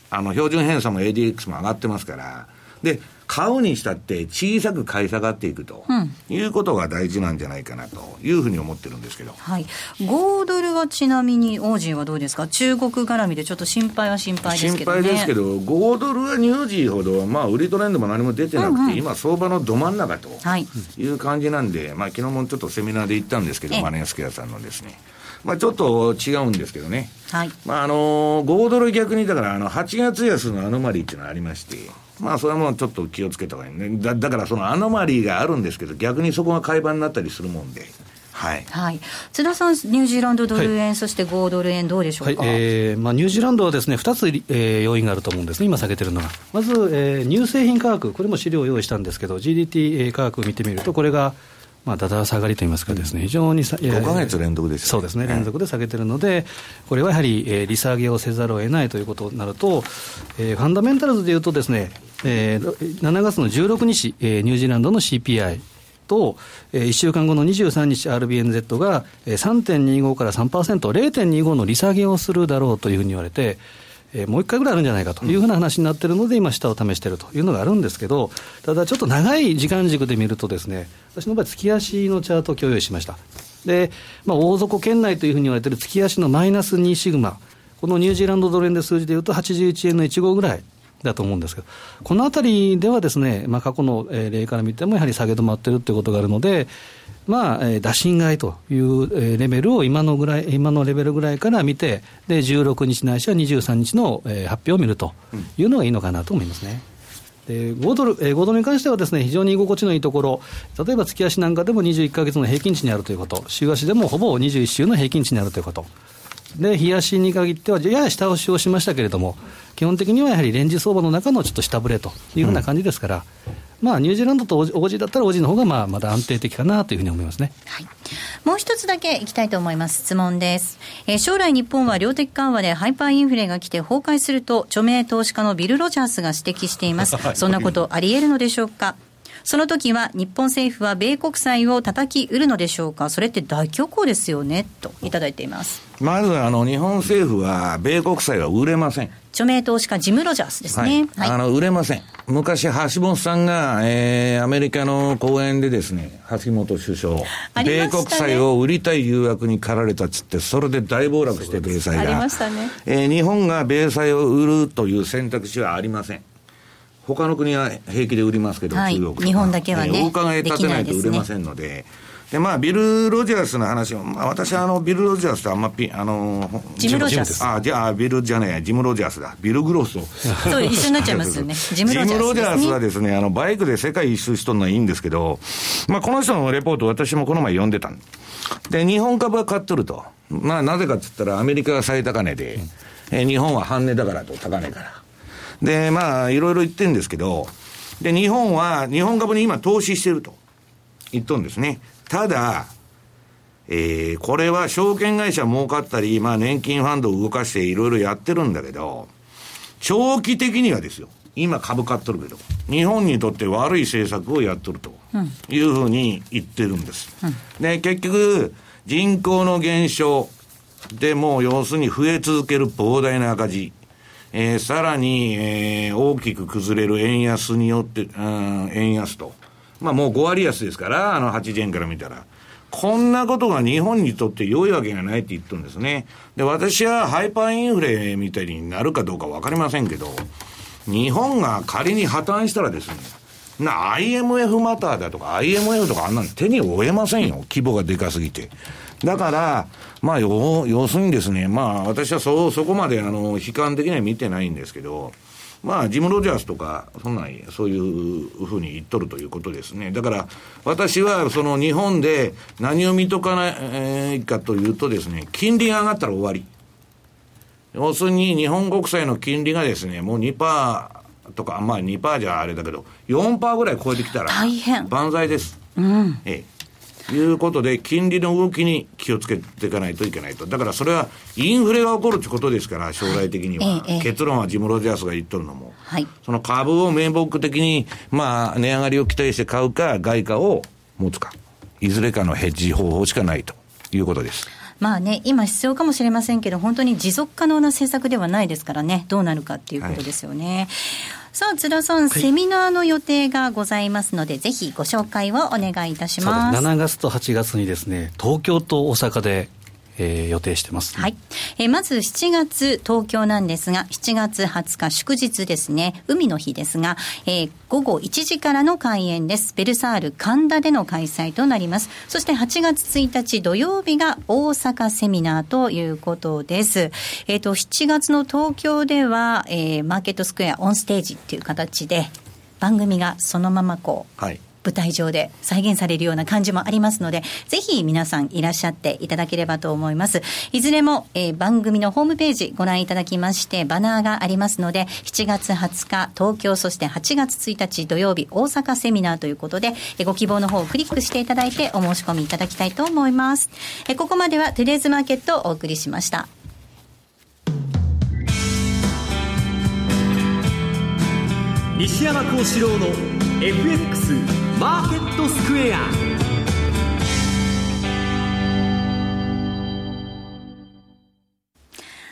あの、標準偏差も ADX も上がってますから。で、買うにしたって小さく買い下がっていくと、いうことが大事なんじゃないかなというふうに思ってるんですけど、はい、5ドルはちなみに、王子はどうですか、中国絡みでちょっと心配は心配ですけど、ね、心配ですけど、5ドルはニュージーほど、まあ、売りトレンドも何も出てなくて、うんうん、今、相場のど真ん中とい。う感じなんで、まあ昨日もちょっとセミナーで行ったんですけど、マネースクエアさんのですね。まあ、ちょっと違うんですけどね、はいまああのー、5ドル逆にだからあの8月安のアノマリーっていうのがありまして、まあ、それはもうちょっと気をつけた方がいいね。だだからそのアノマリーがあるんですけど、逆にそこが買い場になったりするもんで。はい、はい、津田さん、ニュージーランドドル円、はい、そして5ドル円、どうでしょうか、はい、えーまあ、ニュージーランドはです、ね、2つ、えー、要因があると思うんですね、今下げてるのが。まず、えー、乳製品価格、これも資料を用意したんですけど、GDT 価格を見てみると、これがまあ、だだ下がりといいますかですね、非常にさ、5か月連続です、ね、そうですね、連続で下げてるので、これはやはり、えー、利下げをせざるを得ないということになると、えー、ファンダメンタルズでいうとですね、えー、7月の16日、えー、ニュージーランドの CPI、と、えー、1週間後の23日 RBNZ が3.25から3%、0.25の利下げをするだろうというふうに言われて、えー、もう一回ぐらいあるんじゃないかというふうな話になってるので、今、下を試しているというのがあるんですけど、ただちょっと長い時間軸で見るとですね、私の場合、月足のチャートを共有しました。で、まあ、大底圏内というふうに言われている月足のマイナス2シグマ、このニュージーランドドル円で数字でいうと81円の1号ぐらいだと思うんですけど、このあたりではですね、まあ、過去の例から見てもやはり下げ止まってるということがあるので、まあ、打診買いというレベルを今のぐらい、今のレベルぐらいから見て、で、16日ないしは23日の発表を見るというのがいいのかなと思いますね。で5ドル、えー、5ドルに関してはですね、非常に居心地のいいところ、例えば月足なんかでも21か月の平均値にあるということ、週足でもほぼ21週の平均値にあるということ。で、日足に限っては、やや下押しをしましたけれども、基本的にはやはりレンジ相場の中のちょっと下振れというふうな感じですから、うん、まあ、ニュージーランドとオージーだったら、オージーの方がまあまだ安定的かなというふうに思いますね。はい、もう一つだけいきたいと思います。質問です。えー、将来日本は量的緩和でハイパーインフレが来て崩壊すると、著名投資家のビル・ロジャースが指摘しています。そんなことあり得るのでしょうか？その時は日本政府は米国債を叩き売るのでしょうか、それって大恐慌ですよね？といただいていますまずあの日本政府は米国債は売れません。著名投資家、ジム・ロジャースですね。はい、あの売れません。昔、橋本さんが、えー、アメリカの講演でですね、橋本首相、ね、米国債を売りたい誘惑に駆られたっつって、それで大暴落して、米債が。ありましたね。えー、日本が米債を売るという選択肢はありません。他の国は平気で売りますけど、はい、中国日本だけはね、お伺い立てないと売れませんので、で、まあ、ビル・ロジャースの話を、まあ、私はあの、ビル・ロジャースとあんまピ、あの、ジム・ロジャース。あ、じゃあ、ビルじゃねえ、ジム・ロジャースだ。ビル・グロスを。そう、一緒になっちゃいますよね。ジム・ロジャース、ね、ジム・ロジャースはですね、あの、バイクで世界一周しとるのはいいんですけど、まあ、この人のレポート、私もこの前読んでたんで、日本株は買っとると。まあ、なぜかって言ったら、アメリカが最高値で、うん、え日本は半値だからと、高値から。で、まあ、いろいろ言ってるんですけど、で、日本は、日本株に今投資してると言っとるんですね。ただ、えー、これは証券会社儲かったり、まあ年金ファンドを動かしていろいろやってるんだけど、長期的にはですよ。今株買っとるけど、日本にとって悪い政策をやっとるというふうに言ってるんです。うん、で、結局、人口の減少でもう要するに増え続ける膨大な赤字。えー、さらに、えー、大きく崩れる円安によって、うん、円安と。まあもう5割安ですから、あの80円から見たら。こんなことが日本にとって良いわけがないって言ってるんですね。で、私はハイパーインフレみたいになるかどうかわかりませんけど、日本が仮に破綻したらですね、な、IMF マターだとか IMF とかあんなの手に負えませんよ。規模がでかすぎて。だから、まあ、要要するにですね、まあ、私はそ、そこまで、あの、悲観的には見てないんですけど、まあ、ジム・ロジャースとか、そんなそういうふうに言っとるということですね。だから、私は、その日本で何を見とかないかというとですね、金利が上がったら終わり。要するに、日本国債の金利がですね、もう2%とか、まあ2%じゃあれだけど、4%ぐらい超えてきたら、大変。万歳です。うん。ええ。いうことで、金利の動きに気をつけていかないといけないと。だからそれはインフレが起こるってことですから、将来的には。はい結論はジム・ロジャースが言っとるのも。はい、その株を名目的に、まあ、値上がりを期待して買うか、外貨を持つか。いずれかのヘッジ方法しかないということです。まあね、今必要かもしれませんけど、本当に持続可能な政策ではないですからね、どうなるかっていうことですよね。はい。さあ津田さん、はい、セミナーの予定がございますのでぜひご紹介をお願いいたします。7月と8月にですね東京と大阪でえー、予定してます、はい、えー、まず7月東京なんですが7月20日祝日ですね。海の日ですが、えー、午後1時からの開演です。ベルサール神田での開催となります。そして8月1日土曜日が大阪セミナーということです。えっ、ー、と7月の東京では、えー、マーケットスクエアオンステージっていう形で番組がそのままこう、はい舞台上で再現されるような感じもありますので、ぜひ皆さんいらっしゃっていただければと思います。いずれも、えー、番組のホームページご覧いただきまして、バナーがありますので、7月20日東京、そして8月1日土曜日大阪セミナーということで、えー、ご希望の方をクリックしていただいてお申し込みいただきたいと思います。えー、ここまではトゥデイズマーケットをお送りしました。西山幸四郎の FX マーケットスクエア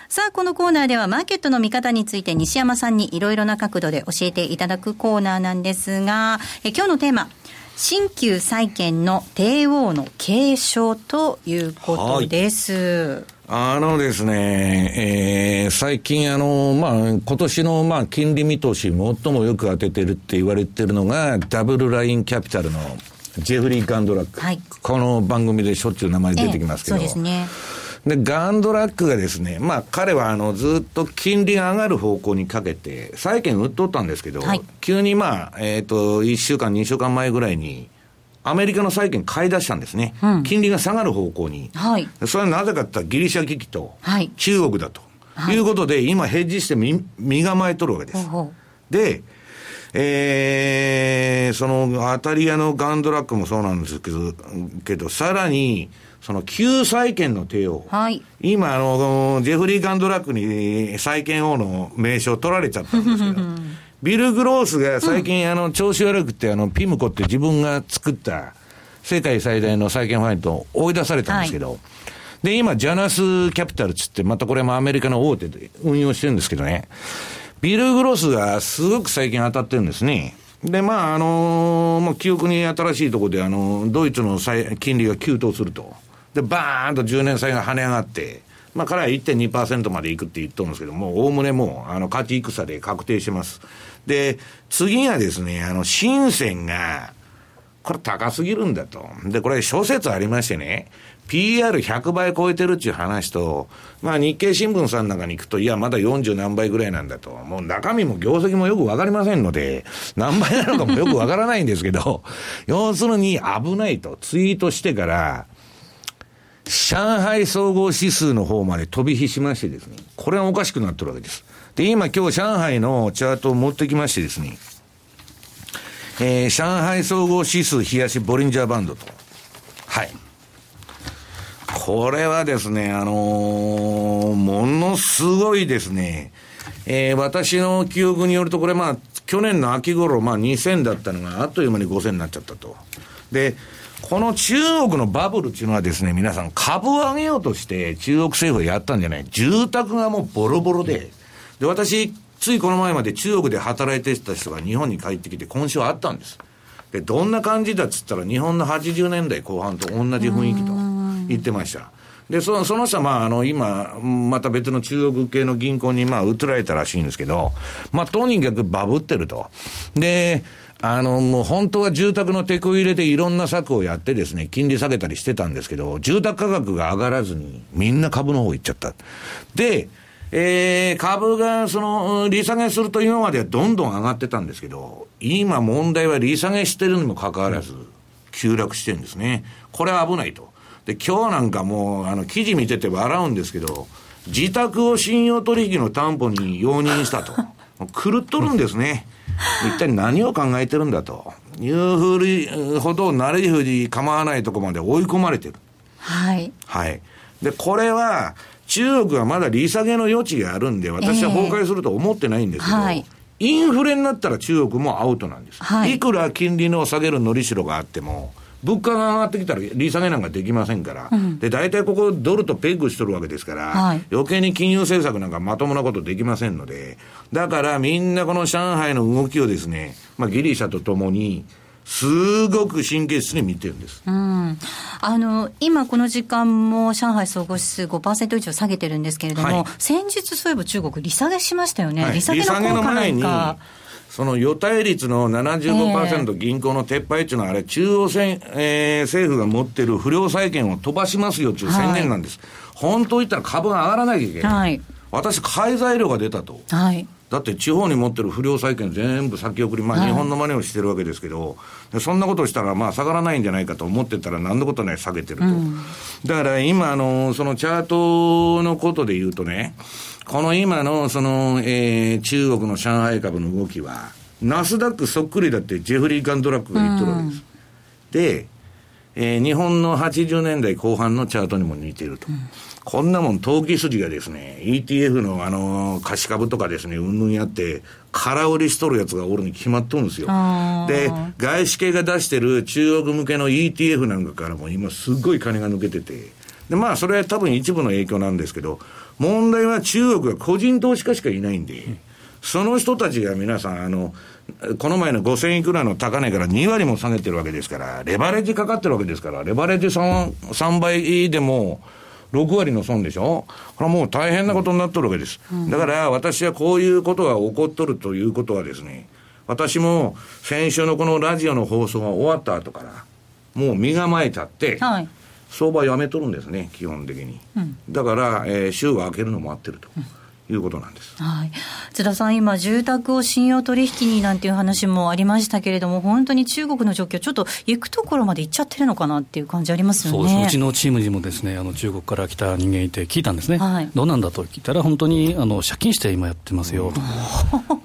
さあ、このコーナーではマーケットの見方について西山さんにいろいろな角度で教えていただくコーナーなんですが、え今日のテーマ、新旧債券の帝王の継承ということです。はいあのですね、えー、最近あの、まあ、今年の、まあ、金利見通し最もよく当ててるって言われてるのが、ダブルラインキャピタルのジェフリー・ガンドラック。はい、この番組でしょっちゅう名前出てきますけど。えー、そうですね。で、ガンドラックがですね、まあ彼はあのずっと金利が上がる方向にかけて、債券売っとったんですけど、はい、急にまあ、えっ、ー、と、1週間、2週間前ぐらいに、アメリカの債券買い出したんですね、うん、金利が下がる方向に、はい、それはなぜかって言ったらギリシャ危機と中国だと、はい、いうことで、今、ヘッジして身身構えとるわけです。で、えー、そのアタリアのガンドラックもそうなんですけど、けどさらに、その旧債券の帝王、はい、今あの、ジェフリー・ガンドラックに債券王の名称取られちゃったんですけど、ビル・グロースが最近、あの、調子悪くて、あの、ピムコって自分が作った世界最大の債券ファイトを追い出されたんですけど、はい、で、今、ジャナスキャピタルつって、またこれもアメリカの大手で運用してるんですけどね、ビル・グロースがすごく最近当たってるんですね。で、まあ、あのー、もう記憶に新しいところで、あの、ドイツの金利が急騰すると。で、バーンと10年債が跳ね上がって、まあ、彼は1.2%までいくって言っとるんですけども、おおむねもう、あの、勝ち戦で確定してます。で、次がですね、あの、深センが、これ高すぎるんだと。で、これ諸説ありましてね、PR100 倍超えてるっていう話と、まあ日経新聞さんなんかに行くと、いや、まだ40何倍ぐらいなんだと。もう中身も業績もよくわかりませんので、何倍なのかもよくわからないんですけど、要するに危ないとツイートしてから、上海総合指数の方まで飛び火しましてですね、これはおかしくなってるわけです。で、今今日上海のチャートを持ってきましてですね、えー、上海総合指数冷やしボリンジャーバンドと。はい。これはですね、あのー、ものすごいですね、えー、私の記憶によると、これまあ、去年の秋頃、まあ2000だったのが、あっという間に5000になっちゃったと。で、この中国のバブルっていうのはですね、皆さん株を上げようとして中国政府がやったんじゃない。住宅がもうボロボロで、で、私、ついこの前まで中国で働いてた人が日本に帰ってきて今週あったんです。で、どんな感じだっつったら日本の80年代後半と同じ雰囲気と言ってました。で、その、その人はまあ、あの、今、また別の中国系の銀行にまあ、移られたらしいんですけど、まあ、とにかくバブってると。で、あの、もう本当は住宅の手こ入れでいろんな策をやってですね、金利下げたりしてたんですけど、住宅価格が上がらずに、みんな株の方行っちゃった。で、えー、株がその、利下げすると今まではどんどん上がってたんですけど、今問題は利下げしてるにもかかわらず、急落してるんですね。これは危ないと。で、今日なんかもう、あの、記事見てて笑うんですけど、自宅を信用取引の担保に容認したと。狂っとるんですね。一体何を考えてるんだというふうほど、慣れふり構わないとこまで追い込まれてる。はい。はい。で、これは、中国はまだ利下げの余地があるんで、私は崩壊すると思ってないんですけど、えーはい、インフレになったら中国もアウトなんです。はい、いくら金利の下げるのりしろがあっても、物価が上がってきたら利下げなんかできませんから、うん、で、大体ここドルとペッグしとるわけですから、はい、余計に金融政策なんかまともなことできませんので、だからみんなこの上海の動きをですね、まあギリシャとともに、すごく神経質に見てるんです、うん、あの今、この時間も上海総合指数5%以上下げてるんですけれども、はい、先日、そういえば中国、利下げしましたよね、はい、利下げの効果なんか。その予対率の75%銀行の撤廃っていうのは、あれ、中央線、えー、政府が持ってる不良債権を飛ばしますよっていう宣言なんです。はい、本当言ったら株が上がらなきゃいけない。はい、私、買い材料が出たと。はい、だって地方に持ってる不良債権全部先送り、まあ日本の真似をしてるわけですけど、はい、そんなことしたらまあ下がらないんじゃないかと思ってたら何のことない下げてると。うん、だから今、あの、そのチャートのことで言うとね、この今の、その、えー、中国の上海株の動きは、ナスダックそっくりだってジェフリー・ガンドラックが言ってるわけです。で、えー、日本の80年代後半のチャートにも似ていると。うん、こんなもん、投機筋がですね、ETF のあの、貸し株とかですね、うんぬんやって、空売りしとるやつがおるに決まっとるんですよ。で、外資系が出してる中国向けの ETF なんかからも今すっごい金が抜けてて、で、まあ、それは多分一部の影響なんですけど、問題は中国は個人投資家しかいないんで、その人たちが皆さん、あの、この前の5000いくらの高値から2割も下げてるわけですから、レバレッジかかってるわけですから、レバレッジ 3, 3倍でも、6割の損でしょ？これはもう大変なことになっとるわけです。だから私はこういうことが起こっとるということはですね、私も先週のこのラジオの放送が終わった後から、もう身構えちゃって、はい相場やめとるんですね、基本的に。うん、だから、えー、週が明けるのも合ってると。うんいうことなんです、はい、津田さん、今、住宅を信用取引になんていう話もありましたけれども、本当に中国の状況、ちょっと行くところまで行っちゃってるのかなっていう感じありますよね。そうですうちのチームにもですねあの中国から来た人間いて、聞いたんですね、はい、どうなんだと聞いたら、本当にあの借金して今やってますよ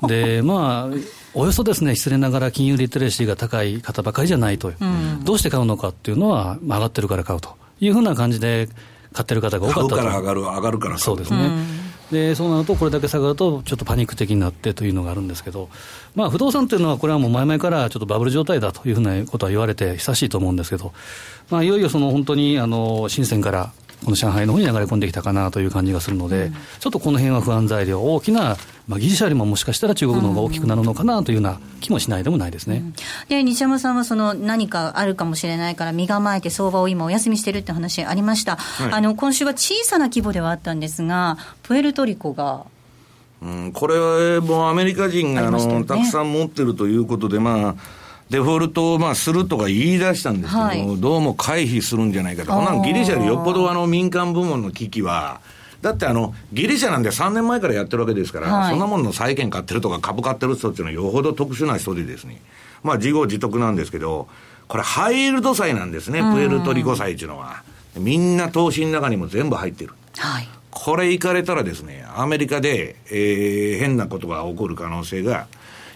と。でまあおよそですね、失礼ながら金融リテレシーが高い方ばかりじゃないと、う。ん、どうして買うのかっていうのは、上がってるから買うと。いうふうな感じで、買ってる方が多かったと。から上がる、上がるからそうですね。うん。でそうなると、これだけ下がると、ちょっとパニック的になってというのがあるんですけど、まあ、不動産というのは、これはもう前々からちょっとバブル状態だというふうなことは言われて久しいと思うんですけど、まあ、いよいよその本当にあの深センからこの上海の方に流れ込んできたかなという感じがするので、うん、ちょっとこの辺は不安材料、大きな、まあ、ギリシャよりももしかしたら中国の方が大きくなるのかなというような気もしないでもないですね、うん、で西山さんはその何かあるかもしれないから、身構えて相場を今、お休みしてるって話ありました、はい、あの今週は小さな規模ではあったんですが、プエルトリコが。うん、これはもうアメリカ人があの、ね、たくさん持ってるということで、まあ、デフォルトをまあするとか言い出したんですけど、はい、どうも回避するんじゃないかと、こんなのギリシャでよっぽどあの民間部門の危機は、だってあの、ギリシャなんで3年前からやってるわけですから、はい、そんなもんの債券買ってるとか株買ってる人っていうのはよほど特殊な人でですね、まあ自業自得なんですけど、これハイールド債なんですね、プエルトリコ債っていうのは。みんな投資の中にも全部入ってる。はい。これ行かれたらですね、アメリカで、えー、変なことが起こる可能性が、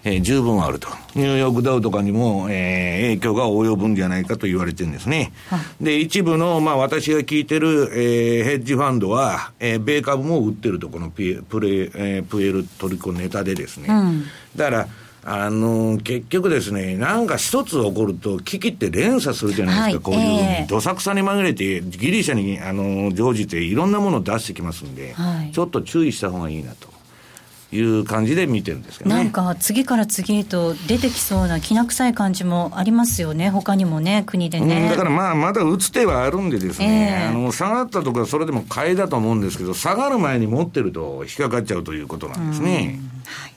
えー、十分あると。ニューヨークダウとかにも、えー、影響が及ぶんじゃないかと言われてるんですね。で、一部の、まあ私が聞いてる、えー、ヘッジファンドは、えー、米株も売ってると、このピプレ、えー、プエルトリコネタでですね。うん、だから、あの結局ですね、なんか一つ起こると、危機って連鎖するじゃないですか、はい、こういうふうに、えー、どさくさに紛れて、ギリシャにあの乗じて、いろんなものを出してきますんで、はい、ちょっと注意した方がいいなと。いう感じで見てるんですけどね。なんか次から次へと出てきそうなきな臭い感じもありますよね、他にもね、国でね。だからまあ、まだ打つ手はあるんでですね、えー、あの下がったとか、それでも買いだと思うんですけど、下がる前に持ってると引っかかっちゃうということなんですね。はい、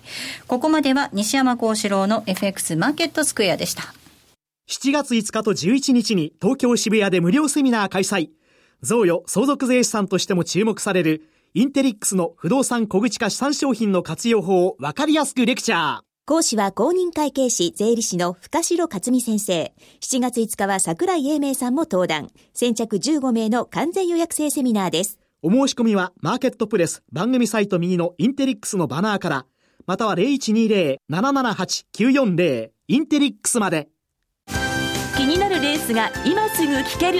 ここまでは西山幸四郎の FX マーケットスクエアでした。7月5日と11日に東京渋谷で無料セミナー開催。贈与相続税資産としても注目されるインテリックスの不動産小口化資産商品の活用法をわかりやすくレクチャー。講師は公認会計士税理士の深城克美先生。7月5日は桜井英明さんも登壇。先着15名の完全予約制セミナーです。お申し込みはマーケットプレス番組サイト右のインテリックスのバナーから、または0120-778-940インテリックスまで。気になるレースが今すぐ聞ける。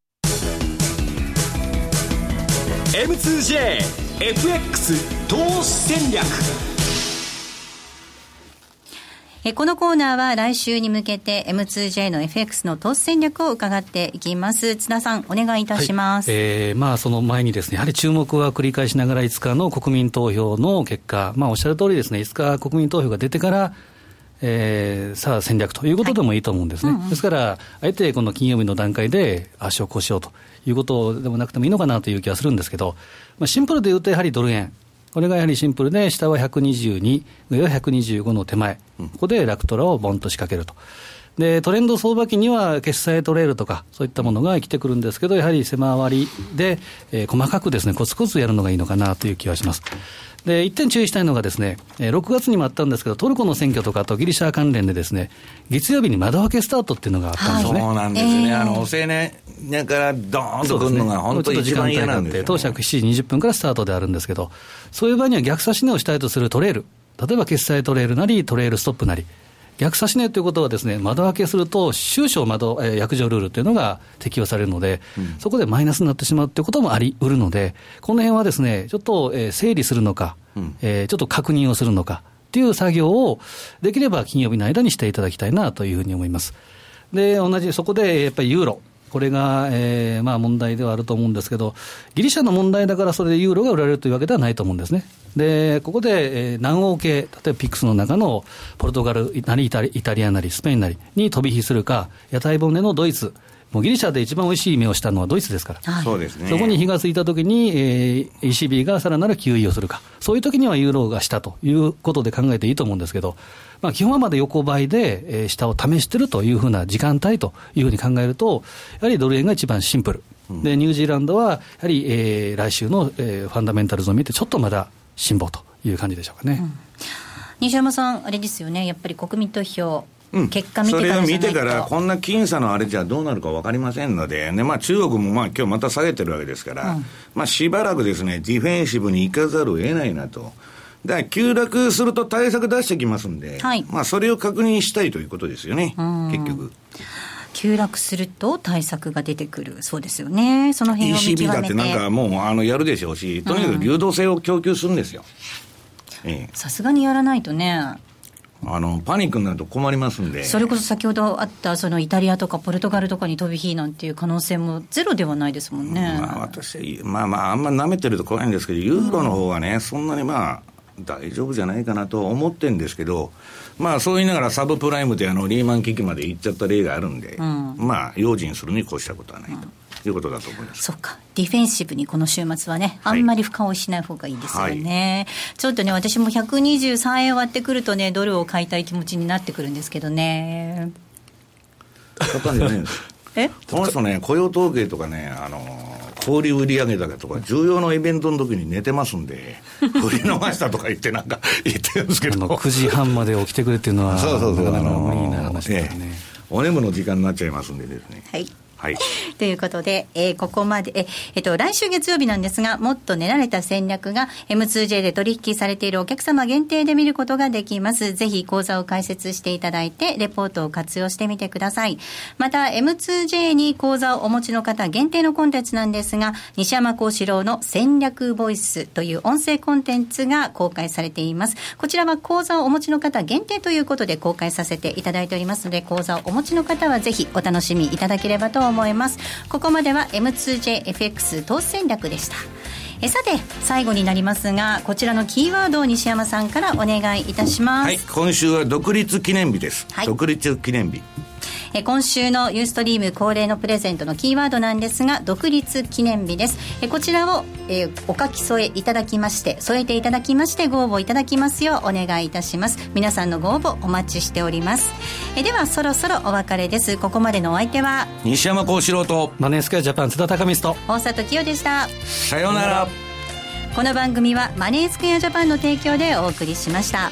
M2JFX 投資戦略えこのコーナーは来週に向けて M2J の FX の投資戦略を伺っていきます。津田さん、お願いいたします。はい、えー、まあその前にですね、やはり注目は繰り返しながら5日の国民投票の結果、まあおっしゃる通りですね、5日国民投票が出てから、えー、さあ戦略ということでもいいと思うんですね。はいうんうん、ですから、あえてこの金曜日の段階で足をこうしようということでもなくてもいいのかなという気はするんですけど、まあ、シンプルで言うとやはりドル円。これがやはりシンプルで、下は122、上は125の手前、ここでラクトラをボンと仕掛けると。で、トレンド相場期には決済トレールとか、そういったものが生きてくるんですけど、やはり狭回りで、えー、細かくですね、コツコツやるのがいいのかなという気がします。で、一点注意したいのがですね、6月にもあったんですけど、トルコの選挙とかとギリシャ関連でですね、月曜日に窓開けスタートっていうのがあったんですね。そうなんですね。えー、あの、お青年からドーンとくるのが本当に一番嫌なんです、ね、当社7時20分からスタートであるんですけど、そういう場合には逆差し値をしたいとするトレール、例えば決済トレールなり、トレールストップなり、逆差し値ということはですね、窓開けすると、収支窓、えー、約定ルールというのが適用されるので、うん、そこでマイナスになってしまうということもありうるので、この辺はですね、ちょっと、えー、整理するのか、うん、えー、ちょっと確認をするのかっていう作業を、できれば金曜日の間にしていただきたいなというふうに思います。で、同じ、そこでやっぱりユーロ。これが、えー、まあ問題ではあると思うんですけど、ギリシャの問題だからそれでユーロが売られるというわけではないと思うんですね。で、ここで、えー、南欧系、例えばピックスの中のポルトガルなりイタリイタリアなりスペインなりに飛び火するか、屋台骨のドイツ、もうギリシャで一番おいしい目をしたのはドイツですから、はい、そうですね、そこに火がついたときに、えー、ECB がさらなる給油をするか、そういうときにはユーロがしたということで考えていいと思うんですけど、まあ、基本はまだ横ばいで、えー、下を試してるというふうな時間帯というふうに考えると、やはりドル円が一番シンプル。で、ニュージーランドは、やはり、えー、来週の、えー、ファンダメンタルズを見て、ちょっとまだ辛抱という感じでしょうかね。うん、西山さん、あれですよね、やっぱり国民投票、うん、結果見てそれを見てから、こんな僅差のあれじゃどうなるか分かりませんので、ねまあ、中国もまあ今日また下げてるわけですから、うん、まあ、しばらくですね、ディフェンシブに行かざるを得ないなと。だから急落すると対策出してきますんで、はい、まあそれを確認したいということですよね、結局。急落すると対策が出てくる、そうですよね、その辺を ECB だって。なんかもうあのやるでしょうし、とにかく流動性を供給するんですよ。さすがにやらないとね。あのパニックになると困りますんで。それこそ先ほどあったそのイタリアとかポルトガルとかに飛び火なんていう可能性もゼロではないですもんね、まあ、私、まあまあ、あんまなめてると怖いんですけど、ユーロの方はね、うん、そんなにまあ、大丈夫じゃないかなと思ってるんですけど、まあそう言いながらサブプライムであのリーマン危機まで行っちゃった例があるんで、うん、まあ用心するに越したことはないと。いうことだと思います。そっか。ディフェンシブにこの週末はね、あんまり深追いしない方がいいですよね。はい、ちょっとね、私も123円割ってくるとね、ドルを買いたい気持ちになってくるんですけどね。買ったんじゃないんですえ？この人ね、雇用統計とかね、あの小売売上高とか、重要なイベントの時に寝てますんで、振り逃したとか言って、なんか 言ってるんですけど、9時半まで起きてくれっていうのは、そうそうそう、なかなか無理な話ですね、お眠の時間になっちゃいますんでですね。はいはい、ということで、えー、ここまで、ええっと、来週月曜日なんですが、もっと練られた戦略が M2J で取引されているお客様限定で見ることができます。ぜひ講座を開設していただいて、レポートを活用してみてください。また、M2J に講座をお持ちの方限定のコンテンツなんですが、西山幸四郎の戦略ボイスという音声コンテンツが公開されています。こちらは講座をお持ちの方限定ということで公開させていただいておりますので、講座をお持ちの方はぜひお楽しみいただければと思います。思います。ここまでは M2JFX 投資戦略でした。えさて最後になりますがこちらのキーワードを西山さんからお願いいたします、はい、今週は独立記念日です、はい、独立記念日え今週のユーストリーム恒例のプレゼントのキーワードなんですが独立記念日です。えこちらを、えお書き添えいただきまして添えていただきましてご応募いただきますようお願いいたします。皆さんのご応募お待ちしております。えではそろそろお別れです。ここまでのお相手は西山幸四郎とマネースクエアジャパン津田隆光と大里清でした。さようなら。この番組はマネースクエアジャパンの提供でお送りしました。